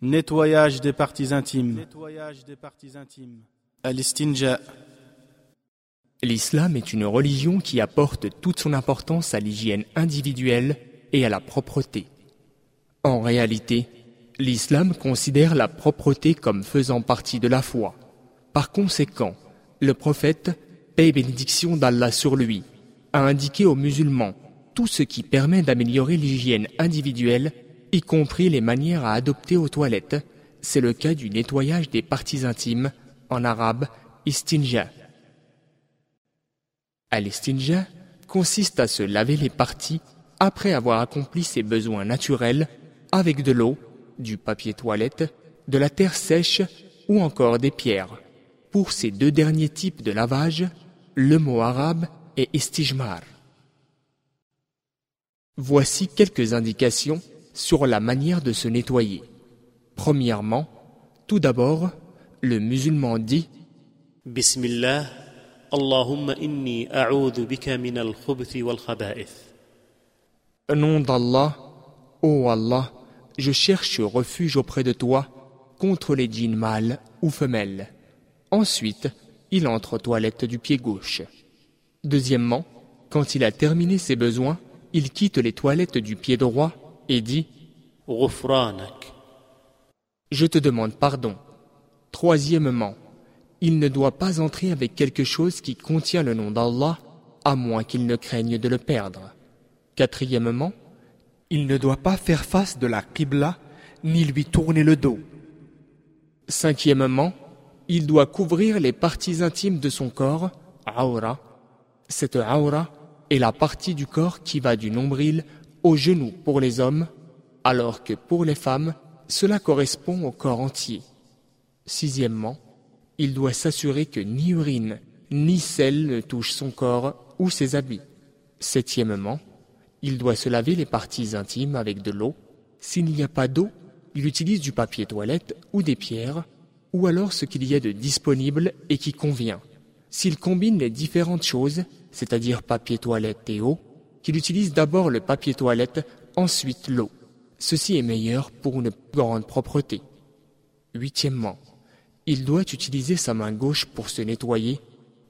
Nettoyage des parties intimes. Al-istinja. L'islam est une religion qui apporte toute son importance à l'hygiène individuelle et à la propreté. En réalité, l'islam considère la propreté comme faisant partie de la foi. Par conséquent, le prophète, paix et bénédiction d'Allah sur lui, a indiqué aux musulmans tout ce qui permet d'améliorer l'hygiène individuelle y compris les manières à adopter aux toilettes. C'est le cas du nettoyage des parties intimes, en arabe istinja. Al-istinja consiste à se laver les parties après avoir accompli ses besoins naturels avec de l'eau, du papier toilette, de la terre sèche ou encore des pierres. Pour ces deux derniers types de lavage, le mot arabe est istijmar. Voici quelques indications sur la manière de se nettoyer. Premièrement, tout d'abord, le musulman dit Bismillah, Allahumma inni a'udhu bika min al wal khaba'ith. Nom d'Allah, ô Allah, je cherche refuge auprès de toi contre les djinns mâles ou femelles. Ensuite, il entre aux toilettes du pied gauche. Deuxièmement, quand il a terminé ses besoins, il quitte les toilettes du pied droit et dit Je te demande pardon. Troisièmement, il ne doit pas entrer avec quelque chose qui contient le nom d'Allah, à moins qu'il ne craigne de le perdre. Quatrièmement, il ne doit pas faire face de la Qibla ni lui tourner le dos. Cinquièmement, il doit couvrir les parties intimes de son corps, aura. Cette aura est la partie du corps qui va du nombril au genou pour les hommes alors que pour les femmes, cela correspond au corps entier. Sixièmement, il doit s'assurer que ni urine ni sel ne touchent son corps ou ses habits. Septièmement, il doit se laver les parties intimes avec de l'eau. S'il n'y a pas d'eau, il utilise du papier toilette ou des pierres, ou alors ce qu'il y a de disponible et qui convient. S'il combine les différentes choses, c'est-à-dire papier toilette et eau, qu'il utilise d'abord le papier toilette, ensuite l'eau. Ceci est meilleur pour une grande propreté. Huitièmement, il doit utiliser sa main gauche pour se nettoyer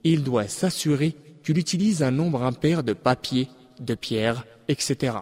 et il doit s'assurer qu'il utilise un nombre impair de papier, de pierres, etc.